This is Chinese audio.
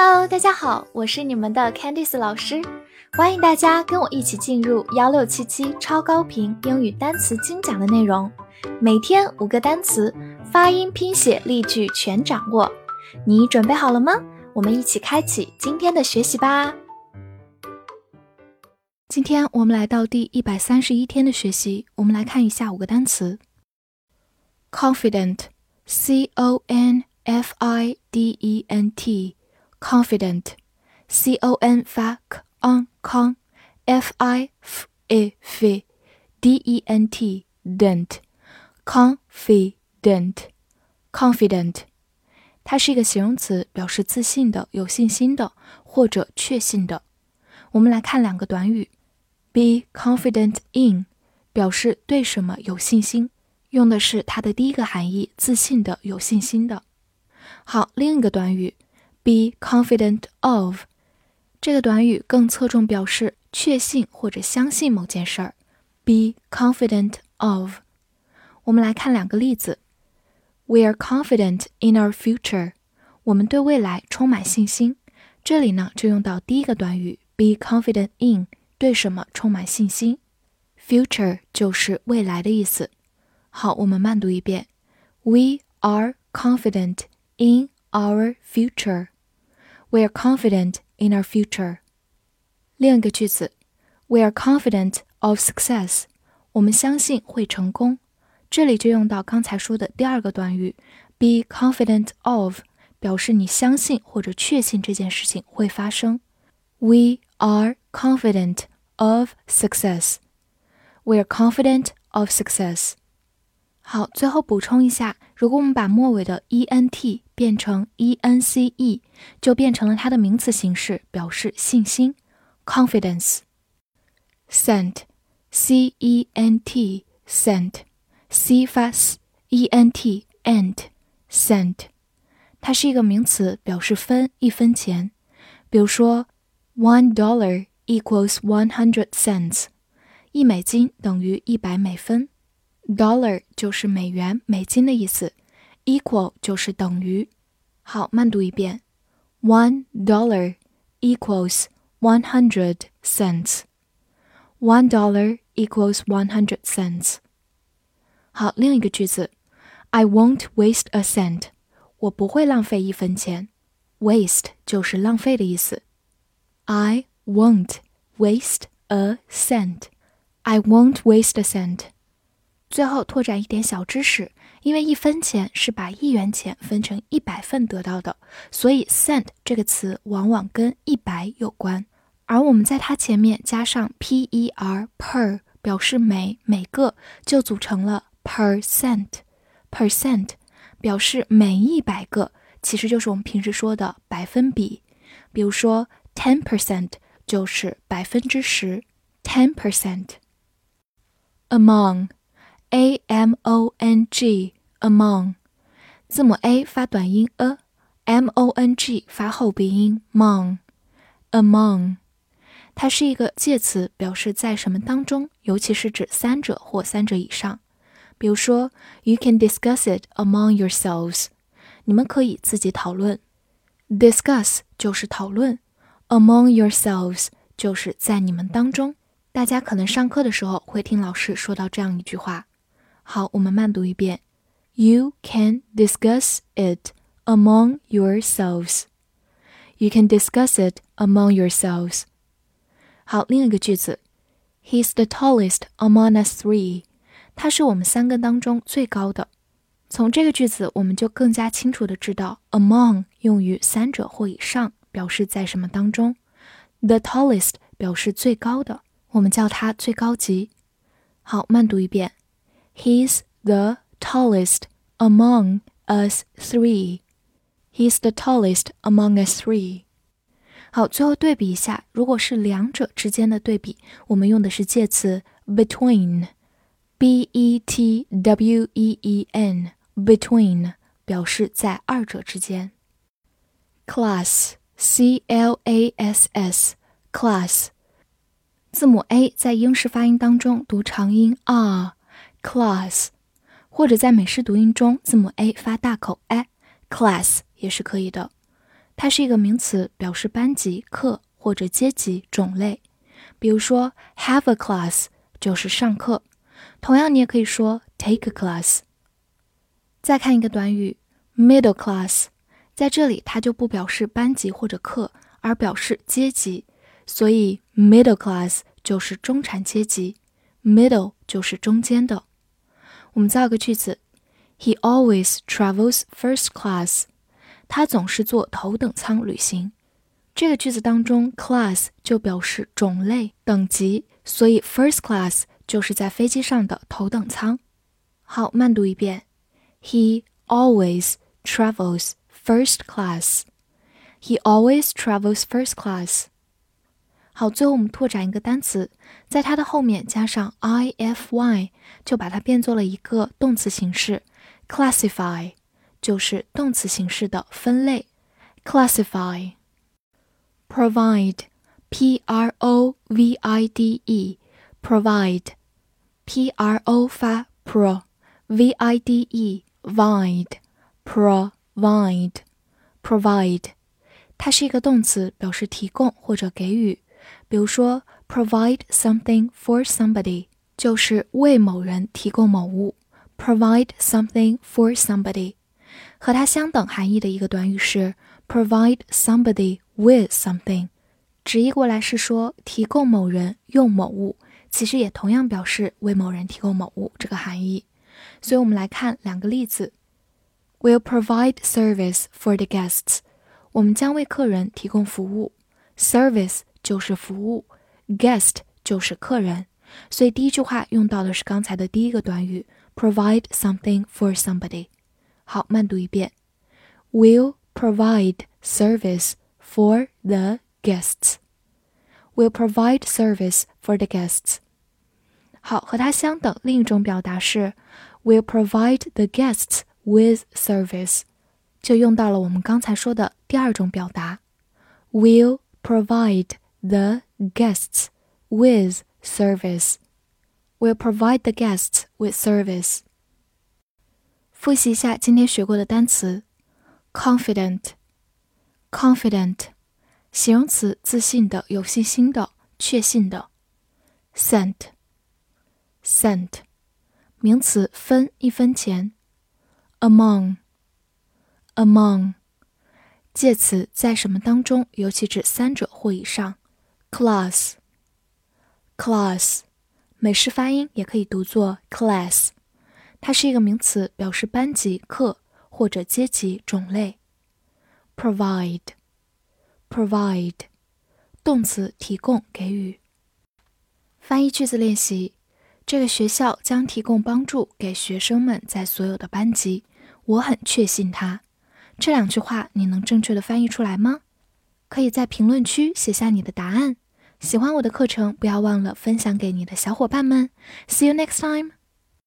Hello，大家好，我是你们的 Candice 老师，欢迎大家跟我一起进入幺六七七超高频英语单词精讲的内容，每天五个单词，发音、拼写、例句全掌握，你准备好了吗？我们一起开启今天的学习吧。今天我们来到第一百三十一天的学习，我们来看一下五个单词：confident，c o n f i d e n t。Confident，c o n 发 k on con，f i f e f，d e n t dent，confident，confident，它是一个形容词，表示自信的、有信心的或者确信的。我们来看两个短语，be confident in，表示对什么有信心，用的是它的第一个含义，自信的、有信心的。好，另一个短语。Be confident of 这个短语更侧重表示确信或者相信某件事儿。Be confident of。我们来看两个例子。We are confident in our future。我们对未来充满信心。这里呢就用到第一个短语 be confident in，对什么充满信心？Future 就是未来的意思。好，我们慢读一遍。We are confident in our future. We are confident in our future. 另一个句子，We are confident of success. 我们相信会成功。这里就用到刚才说的第二个短语，be confident of，表示你相信或者确信这件事情会发生。We are confident of success. We are confident of success. 好，最后补充一下，如果我们把末尾的 e n t 变成 e n c e，就变成了它的名词形式，表示信心，confidence。cent，c e n t，cent，c 发 s，e n t ent，cent，它是一个名词，表示分，一分钱。比如说，one dollar equals one hundred cents，一美金等于一百美分。Dollar 就是美元、美金的意思，equal 就是等于。好，慢读一遍：One dollar equals one hundred cents. One dollar equals one hundred cents. 好，另一个句子：I won't waste a cent. 我不会浪费一分钱。Waste 就是浪费的意思。I won't waste a cent. I won't waste a cent. 最后拓展一点小知识，因为一分钱是把一元钱分成一百份得到的，所以 cent 这个词往往跟一百有关。而我们在它前面加上 per per 表示每每个，就组成了 percent percent 表示每一百个，其实就是我们平时说的百分比。比如说 ten percent 就是百分之十，ten percent among。A m o n g among，字母 a 发短音 a，m o n g 发后鼻音，among，among，它是一个介词，表示在什么当中，尤其是指三者或三者以上。比如说，You can discuss it among yourselves，你们可以自己讨论。Discuss 就是讨论，among yourselves 就是在你们当中。大家可能上课的时候会听老师说到这样一句话。好，我们慢读一遍。You can discuss it among yourselves. You can discuss it among yourselves. 好，另一个句子，He's the tallest among us three. 他是我们三个当中最高的。从这个句子，我们就更加清楚的知道，among 用于三者或以上，表示在什么当中。The tallest 表示最高的，我们叫它最高级。好，慢读一遍。He's the tallest among us three. He's the tallest among us three. 好，最后对比一下，如果是两者之间的对比，我们用的是介词 between，b e t w e e n，between 表示在二者之间。class，c l a s s，class，字母 a 在英式发音当中读长音 r。 class，或者在美式读音中，字母 a 发大口 a，class 也是可以的。它是一个名词，表示班级、课或者阶级、种类。比如说，have a class 就是上课。同样，你也可以说 take a class。再看一个短语 middle class，在这里它就不表示班级或者课，而表示阶级。所以 middle class 就是中产阶级，middle 就是中间的。我们造个句子：He always travels first class。他总是坐头等舱旅行。这个句子当中，class 就表示种类、等级，所以 first class 就是在飞机上的头等舱。好，慢读一遍：He always travels first class. He always travels first class. 好，最后我们拓展一个单词，在它的后面加上 i f y，就把它变作了一个动词形式，classify。就是动词形式的分类，classify。provide，p r o v i d e，provide，p r o 发 pro，v i d e，vide，provide，provide，它是一个动词，表示提供或者给予。比如说，provide something for somebody，就是为某人提供某物，provide something for somebody。和它相等含义的一个短语是 provide somebody with something，直译过来是说提供某人用某物，其实也同样表示为某人提供某物这个含义。所以我们来看两个例子：We'll provide service for the guests。我们将为客人提供服务，service 就是服务，guest 就是客人，所以第一句话用到的是刚才的第一个短语 provide something for somebody。好，慢读一遍。Will provide service for the guests. Will provide service for the guests. 好，和它相等，另一种表达是 will provide the guests with service，就用到了我们刚才说的第二种表达，will provide the guests with service. Will provide the guests with service. 复习一下今天学过的单词：confident，confident，形容词，自信的、有信心的、确信的；cent，cent，名词，分一分钱；among，among，介词，在什么当中，尤其指三者或以上 ；class，class，美式发音也可以读作 class。它是一个名词，表示班级、课或者阶级、种类。provide，provide，动词，提供、给予。翻译句子练习：这个学校将提供帮助给学生们在所有的班级。我很确信它。这两句话你能正确的翻译出来吗？可以在评论区写下你的答案。喜欢我的课程，不要忘了分享给你的小伙伴们。See you next time.